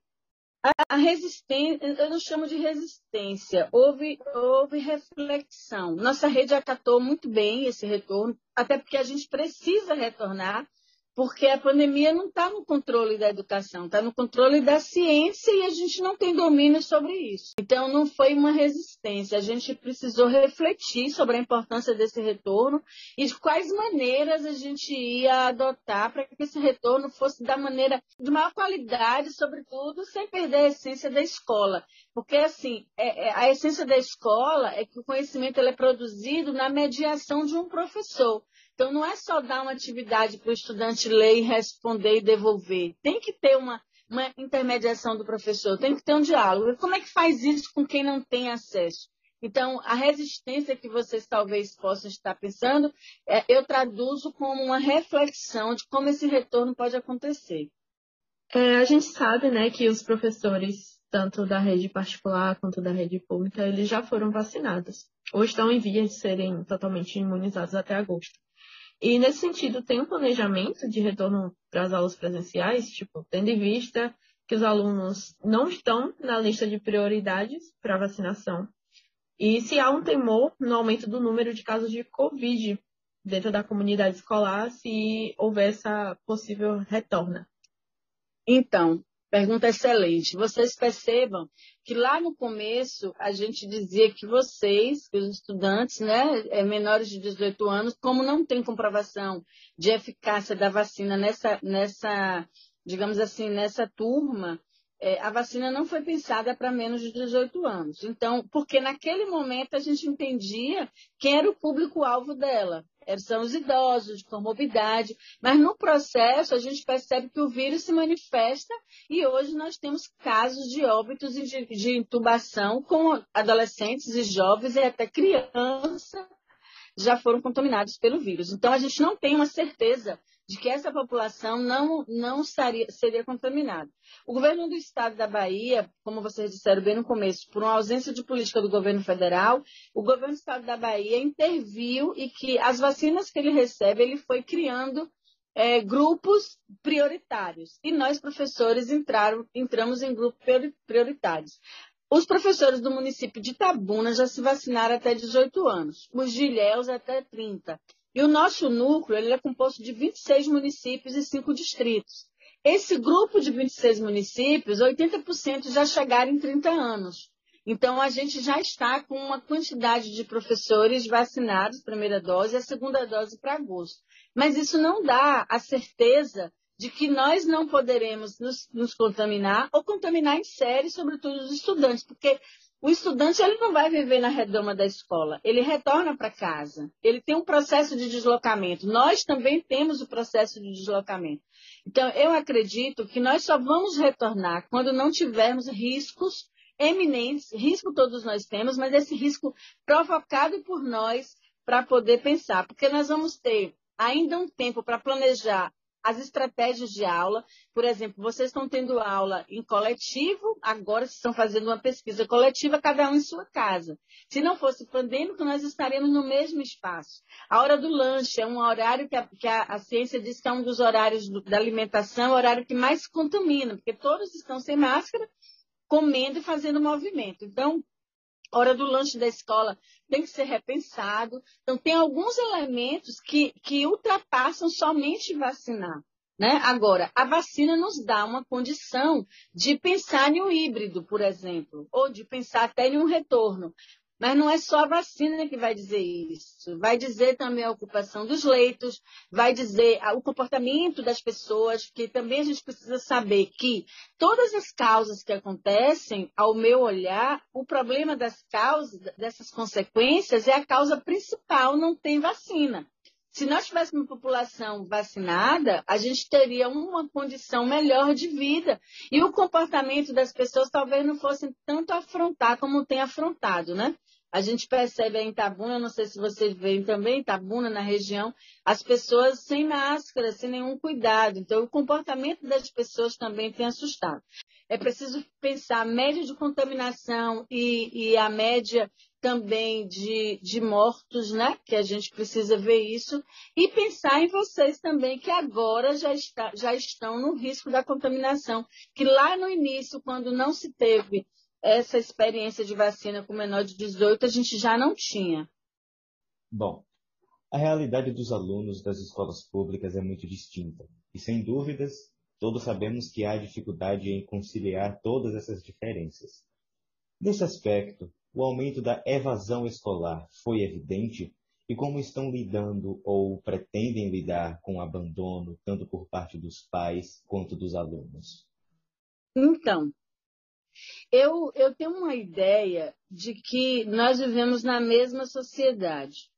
A resistência, eu não chamo de resistência, houve, houve reflexão. Nossa rede acatou muito bem esse retorno, até porque a gente precisa retornar porque a pandemia não está no controle da educação, está no controle da ciência e a gente não tem domínio sobre isso. Então, não foi uma resistência, a gente precisou refletir sobre a importância desse retorno e quais maneiras a gente ia adotar para que esse retorno fosse da maneira de maior qualidade, sobretudo, sem perder a essência da escola. Porque, assim, é, é, a essência da escola é que o conhecimento é produzido na mediação de um professor. Então, não é só dar uma atividade para o estudante ler e responder e devolver. Tem que ter uma, uma intermediação do professor, tem que ter um diálogo. Como é que faz isso com quem não tem acesso? Então, a resistência que vocês talvez possam estar pensando, é, eu traduzo como uma reflexão de como esse retorno pode acontecer. É, a gente sabe né, que os professores, tanto da rede particular quanto da rede pública, eles já foram vacinados, ou estão em vias de serem totalmente imunizados até agosto. E nesse sentido, tem um planejamento de retorno para as aulas presenciais, tipo, tendo em vista que os alunos não estão na lista de prioridades para vacinação. E se há um temor no aumento do número de casos de Covid dentro da comunidade escolar, se houver essa possível retorna. Então, Pergunta excelente. Vocês percebam que lá no começo a gente dizia que vocês, que os estudantes, né, é, menores de 18 anos, como não tem comprovação de eficácia da vacina nessa, nessa digamos assim, nessa turma, é, a vacina não foi pensada para menos de 18 anos. Então, porque naquele momento a gente entendia quem era o público-alvo dela. São os idosos, de comorbidade, mas no processo a gente percebe que o vírus se manifesta e hoje nós temos casos de óbitos de, de intubação com adolescentes e jovens e até crianças já foram contaminados pelo vírus. Então a gente não tem uma certeza de que essa população não, não estaria, seria contaminada. O governo do estado da Bahia, como vocês disseram bem no começo, por uma ausência de política do governo federal, o governo do estado da Bahia interviu e que as vacinas que ele recebe, ele foi criando é, grupos prioritários. E nós, professores, entraram, entramos em grupos prioritários. Os professores do município de Itabuna já se vacinaram até 18 anos, os de Ilhéus até 30. E o nosso núcleo ele é composto de 26 municípios e 5 distritos. Esse grupo de 26 municípios, 80% já chegaram em 30 anos. Então, a gente já está com uma quantidade de professores vacinados, primeira dose, e a segunda dose para agosto. Mas isso não dá a certeza de que nós não poderemos nos, nos contaminar ou contaminar em série, sobretudo os estudantes, porque o estudante ele não vai viver na redoma da escola, ele retorna para casa, ele tem um processo de deslocamento. Nós também temos o processo de deslocamento. Então, eu acredito que nós só vamos retornar quando não tivermos riscos eminentes, risco todos nós temos, mas esse risco provocado por nós para poder pensar, porque nós vamos ter ainda um tempo para planejar as estratégias de aula. Por exemplo, vocês estão tendo aula em coletivo, agora vocês estão fazendo uma pesquisa coletiva, cada um em sua casa. Se não fosse pandêmico, nós estaríamos no mesmo espaço. A hora do lanche é um horário que a, que a, a ciência diz que é um dos horários do, da alimentação, é o horário que mais contamina, porque todos estão sem máscara, comendo e fazendo movimento. Então, hora do lanche da escola tem que ser repensado. Então, tem alguns elementos que, que ultrapassam somente vacinar. Né? Agora, a vacina nos dá uma condição de pensar em um híbrido, por exemplo, ou de pensar até em um retorno. Mas não é só a vacina que vai dizer isso. Vai dizer também a ocupação dos leitos, vai dizer o comportamento das pessoas, que também a gente precisa saber que todas as causas que acontecem, ao meu olhar, o problema das causas, dessas consequências, é a causa principal, não tem vacina. Se nós tivéssemos população vacinada, a gente teria uma condição melhor de vida. E o comportamento das pessoas talvez não fosse tanto afrontar como tem afrontado, né? A gente percebe em Itabuna, não sei se vocês veem também, Itabuna, na região, as pessoas sem máscara, sem nenhum cuidado. Então, o comportamento das pessoas também tem assustado. É preciso pensar a média de contaminação e, e a média também de, de, mortos, né? Que a gente precisa ver isso. E pensar em vocês também, que agora já, está, já estão no risco da contaminação. Que lá no início, quando não se teve essa experiência de vacina com menor de 18 a gente já não tinha. Bom, a realidade dos alunos das escolas públicas é muito distinta. E sem dúvidas, todos sabemos que há dificuldade em conciliar todas essas diferenças. Nesse aspecto, o aumento da evasão escolar foi evidente e como estão lidando ou pretendem lidar com o abandono, tanto por parte dos pais quanto dos alunos? Então, eu, eu tenho uma ideia de que nós vivemos na mesma sociedade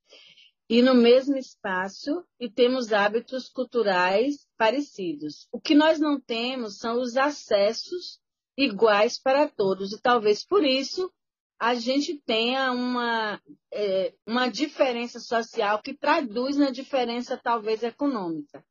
e no mesmo espaço e temos hábitos culturais parecidos. O que nós não temos são os acessos iguais para todos e talvez por isso a gente tenha uma, é, uma diferença social que traduz na diferença talvez econômica.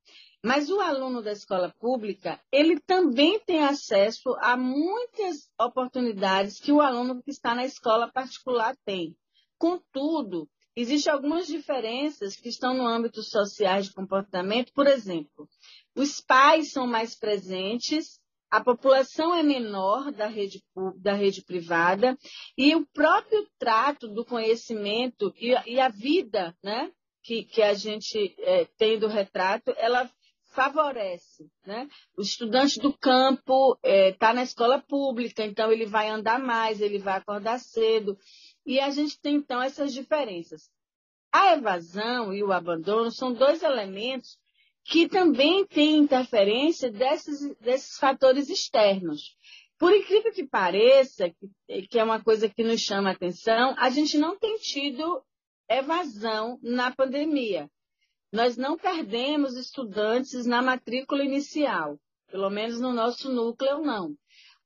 Mas o aluno da escola pública, ele também tem acesso a muitas oportunidades que o aluno que está na escola particular tem. Contudo, existem algumas diferenças que estão no âmbito social de comportamento. Por exemplo, os pais são mais presentes, a população é menor da rede, da rede privada e o próprio trato do conhecimento e, e a vida né, que, que a gente é, tem do retrato, ela favorece. Né? O estudante do campo está é, tá na escola pública, então ele vai andar mais, ele vai acordar cedo. E a gente tem, então, essas diferenças. A evasão e o abandono são dois elementos que também têm interferência desses, desses fatores externos. Por incrível que pareça, que, que é uma coisa que nos chama a atenção, a gente não tem tido evasão na pandemia nós não perdemos estudantes na matrícula inicial, pelo menos no nosso núcleo, não.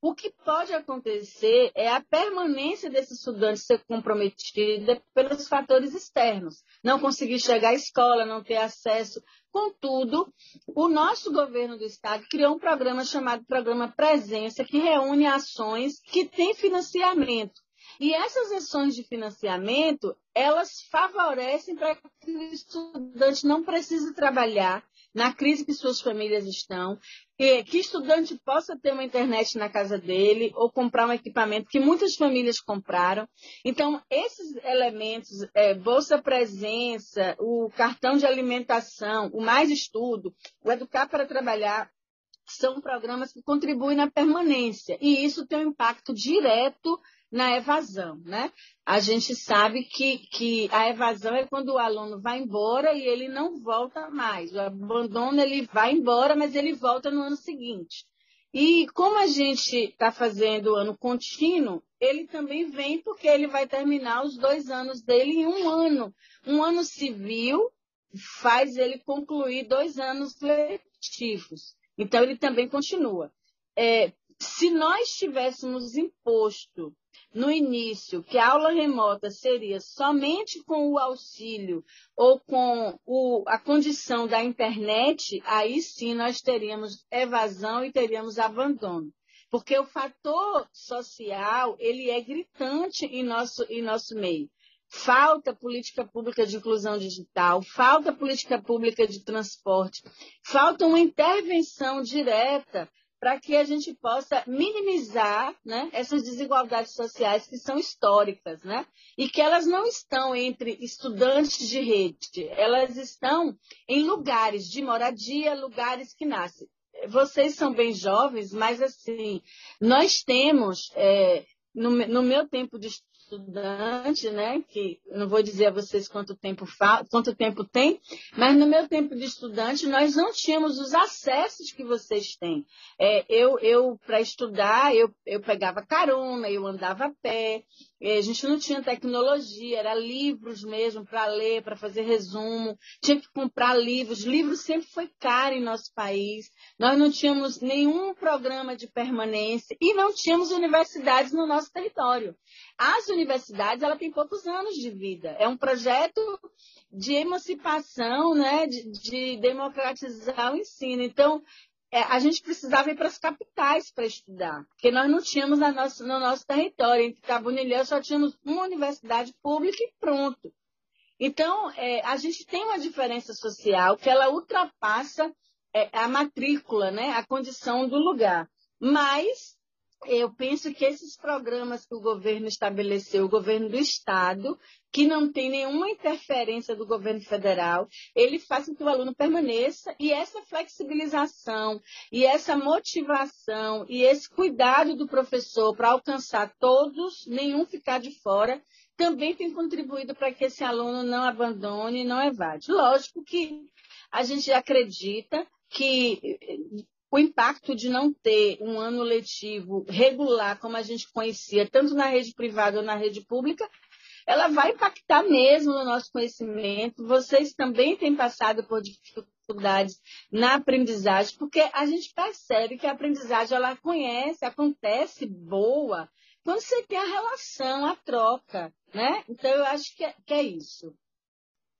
O que pode acontecer é a permanência desse estudante ser comprometida pelos fatores externos. Não conseguir chegar à escola, não ter acesso. Contudo, o nosso governo do estado criou um programa chamado Programa Presença, que reúne ações que têm financiamento. E essas ações de financiamento, elas favorecem para que o estudante não precise trabalhar na crise que suas famílias estão, que, que estudante possa ter uma internet na casa dele ou comprar um equipamento que muitas famílias compraram. Então, esses elementos, é, Bolsa Presença, o cartão de alimentação, o Mais Estudo, o Educar para Trabalhar, são programas que contribuem na permanência. E isso tem um impacto direto na evasão, né? A gente sabe que, que a evasão é quando o aluno vai embora e ele não volta mais. O abandono, ele vai embora, mas ele volta no ano seguinte. E como a gente está fazendo ano contínuo, ele também vem porque ele vai terminar os dois anos dele em um ano. Um ano civil faz ele concluir dois anos letivos. Então, ele também continua. É, se nós tivéssemos imposto no início que a aula remota seria somente com o auxílio ou com o, a condição da internet, aí sim nós teríamos evasão e teríamos abandono. Porque o fator social, ele é gritante em nosso, em nosso meio. Falta política pública de inclusão digital, falta política pública de transporte, falta uma intervenção direta para que a gente possa minimizar né, essas desigualdades sociais que são históricas, né? E que elas não estão entre estudantes de rede, elas estão em lugares de moradia, lugares que nascem. Vocês são bem jovens, mas assim, nós temos, é, no, no meu tempo de estudante, né? Que não vou dizer a vocês quanto tempo, quanto tempo tem, mas no meu tempo de estudante nós não tínhamos os acessos que vocês têm. É, eu, eu para estudar, eu, eu pegava carona, eu andava a pé, a gente não tinha tecnologia, era livros mesmo para ler, para fazer resumo, tinha que comprar livros. Livros sempre foi caro em nosso país. Nós não tínhamos nenhum programa de permanência e não tínhamos universidades no nosso território. As universidades, ela tem poucos anos de vida. É um projeto de emancipação, né, de, de democratizar o ensino. Então, é, a gente precisava ir para as capitais para estudar, porque nós não tínhamos nosso, no nosso território. Em Cabunilhão só tínhamos uma universidade pública e pronto. Então, é, a gente tem uma diferença social que ela ultrapassa é, a matrícula, né, a condição do lugar. Mas eu penso que esses programas que o governo estabeleceu, o governo do Estado, que não tem nenhuma interferência do governo federal, ele faz com que o aluno permaneça e essa flexibilização e essa motivação e esse cuidado do professor para alcançar todos, nenhum ficar de fora, também tem contribuído para que esse aluno não abandone e não evade. Lógico que a gente acredita que o impacto de não ter um ano letivo regular, como a gente conhecia, tanto na rede privada ou na rede pública, ela vai impactar mesmo no nosso conhecimento. Vocês também têm passado por dificuldades na aprendizagem, porque a gente percebe que a aprendizagem ela conhece, acontece boa, quando você tem a relação, a troca, né? Então eu acho que é, que é isso.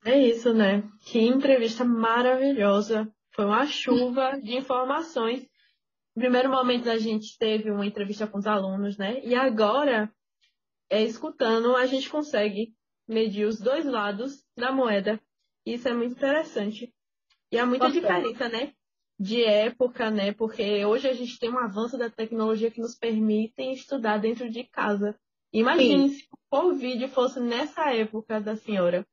É isso, né? Que entrevista maravilhosa. Foi uma chuva de informações. No primeiro momento a gente teve uma entrevista com os alunos, né? E agora, é, escutando, a gente consegue medir os dois lados da moeda. Isso é muito interessante. E há muita diferença, né? De época, né? Porque hoje a gente tem um avanço da tecnologia que nos permite estudar dentro de casa. Imagine Sim. se o Covid fosse nessa época da senhora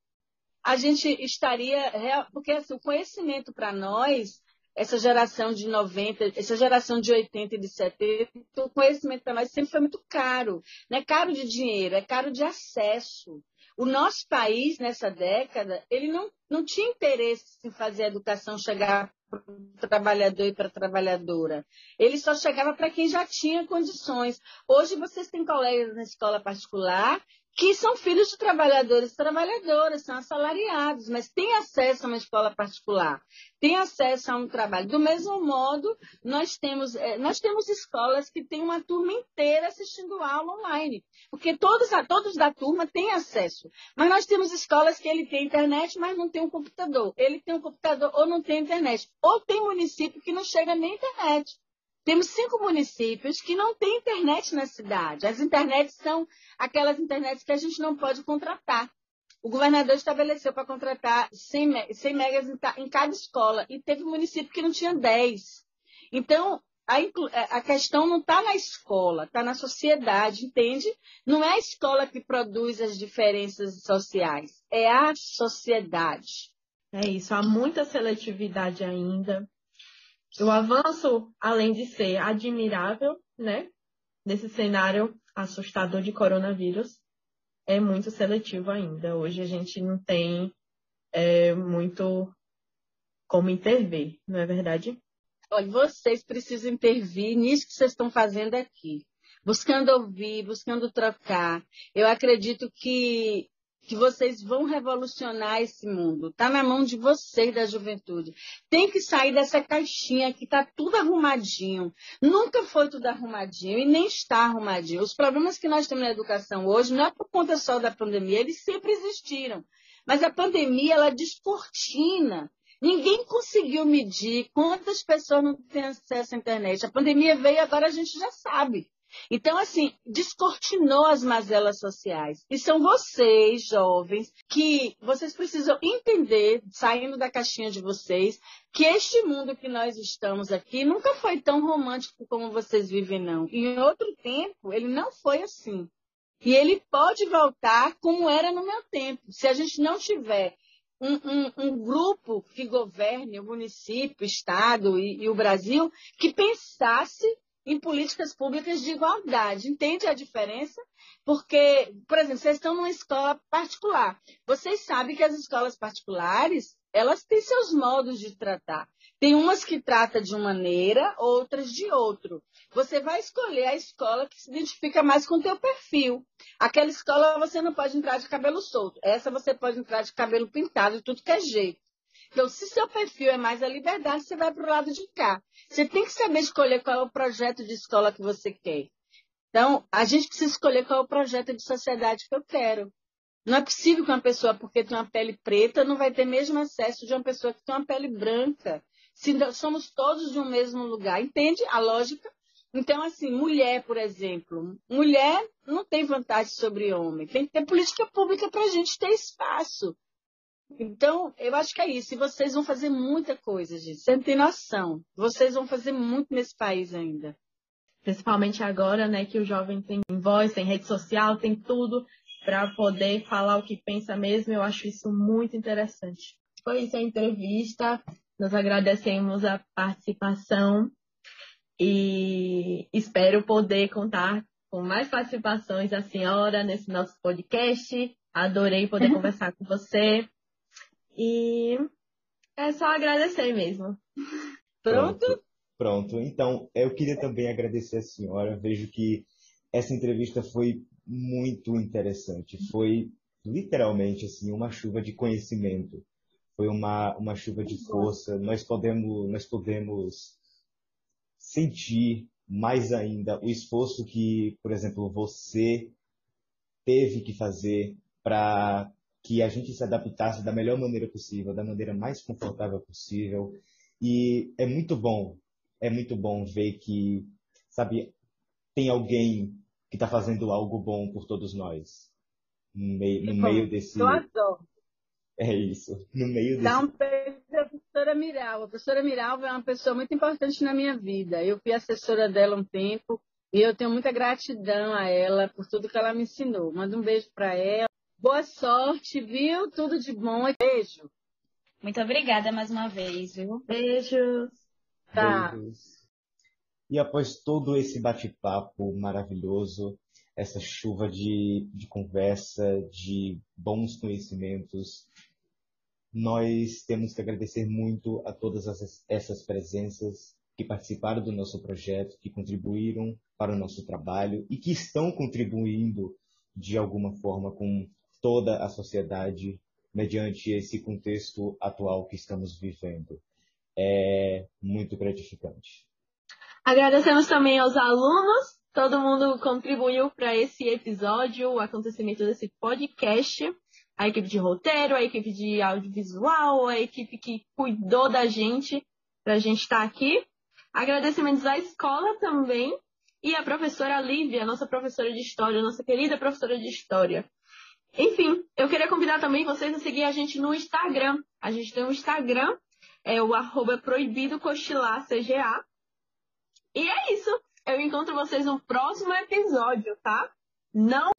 a gente estaria. Porque assim, o conhecimento para nós, essa geração de 90, essa geração de 80 e de 70, o conhecimento para nós sempre foi muito caro. Não é caro de dinheiro, é caro de acesso. O nosso país, nessa década, ele não, não tinha interesse em fazer a educação chegar para o trabalhador e para a trabalhadora. Ele só chegava para quem já tinha condições. Hoje vocês têm colegas na escola particular que são filhos de trabalhadores e trabalhadoras, são assalariados, mas têm acesso a uma escola particular, têm acesso a um trabalho. Do mesmo modo, nós temos, eh, nós temos escolas que têm uma turma inteira assistindo aula online, porque todos, todos da turma têm acesso. Mas nós temos escolas que ele tem internet, mas não tem um computador. Ele tem um computador ou não tem internet. Ou tem município que não chega nem internet. Temos cinco municípios que não têm internet na cidade. As internets são aquelas internets que a gente não pode contratar. O governador estabeleceu para contratar 100, 100 megas em cada escola e teve município que não tinha 10. Então, a, a questão não está na escola, está na sociedade, entende? Não é a escola que produz as diferenças sociais, é a sociedade. É isso, há muita seletividade ainda. O avanço, além de ser admirável, né, nesse cenário assustador de coronavírus, é muito seletivo ainda. Hoje a gente não tem é, muito como intervir, não é verdade? Olha, vocês precisam intervir nisso que vocês estão fazendo aqui. Buscando ouvir, buscando trocar. Eu acredito que que vocês vão revolucionar esse mundo. Está na mão de vocês, da juventude. Tem que sair dessa caixinha que está tudo arrumadinho. Nunca foi tudo arrumadinho e nem está arrumadinho. Os problemas que nós temos na educação hoje não é por conta só da pandemia, eles sempre existiram. Mas a pandemia, ela descortina. Ninguém conseguiu medir quantas pessoas não têm acesso à internet. A pandemia veio agora a gente já sabe. Então, assim, descortinou as mazelas sociais. E são vocês, jovens, que vocês precisam entender, saindo da caixinha de vocês, que este mundo que nós estamos aqui nunca foi tão romântico como vocês vivem, não. E em outro tempo, ele não foi assim. E ele pode voltar como era no meu tempo. Se a gente não tiver um, um, um grupo que governe o município, o Estado e, e o Brasil que pensasse em políticas públicas de igualdade. Entende a diferença? Porque, por exemplo, vocês estão numa escola particular. Vocês sabem que as escolas particulares, elas têm seus modos de tratar. Tem umas que tratam de uma maneira, outras de outro. Você vai escolher a escola que se identifica mais com o teu perfil. Aquela escola você não pode entrar de cabelo solto. Essa você pode entrar de cabelo pintado, de tudo que é jeito. Então, se seu perfil é mais a liberdade, você vai para o lado de cá. Você tem que saber escolher qual é o projeto de escola que você quer. Então, a gente precisa escolher qual é o projeto de sociedade que eu quero. Não é possível que uma pessoa, porque tem uma pele preta, não vai ter mesmo acesso de uma pessoa que tem uma pele branca. Se somos todos de um mesmo lugar. Entende a lógica? Então, assim, mulher, por exemplo. Mulher não tem vantagem sobre homem. Tem que ter política pública para a gente ter espaço. Então, eu acho que é isso. E vocês vão fazer muita coisa, gente. Você não tem noção. Vocês vão fazer muito nesse país ainda. Principalmente agora, né, que o jovem tem voz, tem rede social, tem tudo para poder falar o que pensa mesmo. Eu acho isso muito interessante. Foi isso a entrevista. Nós agradecemos a participação e espero poder contar com mais participações da senhora nesse nosso podcast. Adorei poder conversar com você. E é só agradecer mesmo. Pronto? Pronto. Pronto. Então, eu queria também agradecer a senhora. Vejo que essa entrevista foi muito interessante. Foi literalmente assim uma chuva de conhecimento. Foi uma, uma chuva de força. Nós podemos nós podemos sentir mais ainda o esforço que, por exemplo, você teve que fazer para que a gente se adaptasse da melhor maneira possível, da maneira mais confortável possível. E é muito bom, é muito bom ver que, sabe, tem alguém que está fazendo algo bom por todos nós. No meio, no meio desse. É isso. No meio desse. Dá um beijo à professora Miral. A professora Miral é uma pessoa muito importante na minha vida. Eu fui assessora dela um tempo e eu tenho muita gratidão a ela por tudo que ela me ensinou. Manda um beijo para ela. Boa sorte, viu? Tudo de bom. Beijo. Muito obrigada mais uma vez, viu? Beijos. Tá. Beijos. E após todo esse bate-papo maravilhoso, essa chuva de, de conversa, de bons conhecimentos, nós temos que agradecer muito a todas as, essas presenças que participaram do nosso projeto, que contribuíram para o nosso trabalho e que estão contribuindo de alguma forma com toda a sociedade mediante esse contexto atual que estamos vivendo. É muito gratificante. Agradecemos também aos alunos, todo mundo contribuiu para esse episódio, o acontecimento desse podcast, a equipe de roteiro, a equipe de audiovisual, a equipe que cuidou da gente para a gente estar tá aqui. Agradecimentos à escola também e à professora Lívia, nossa professora de história, nossa querida professora de história. Enfim, eu queria convidar também vocês a seguir a gente no Instagram. A gente tem um Instagram, é o arroba proibido cochilar CGA. E é isso. Eu encontro vocês no próximo episódio, tá? Não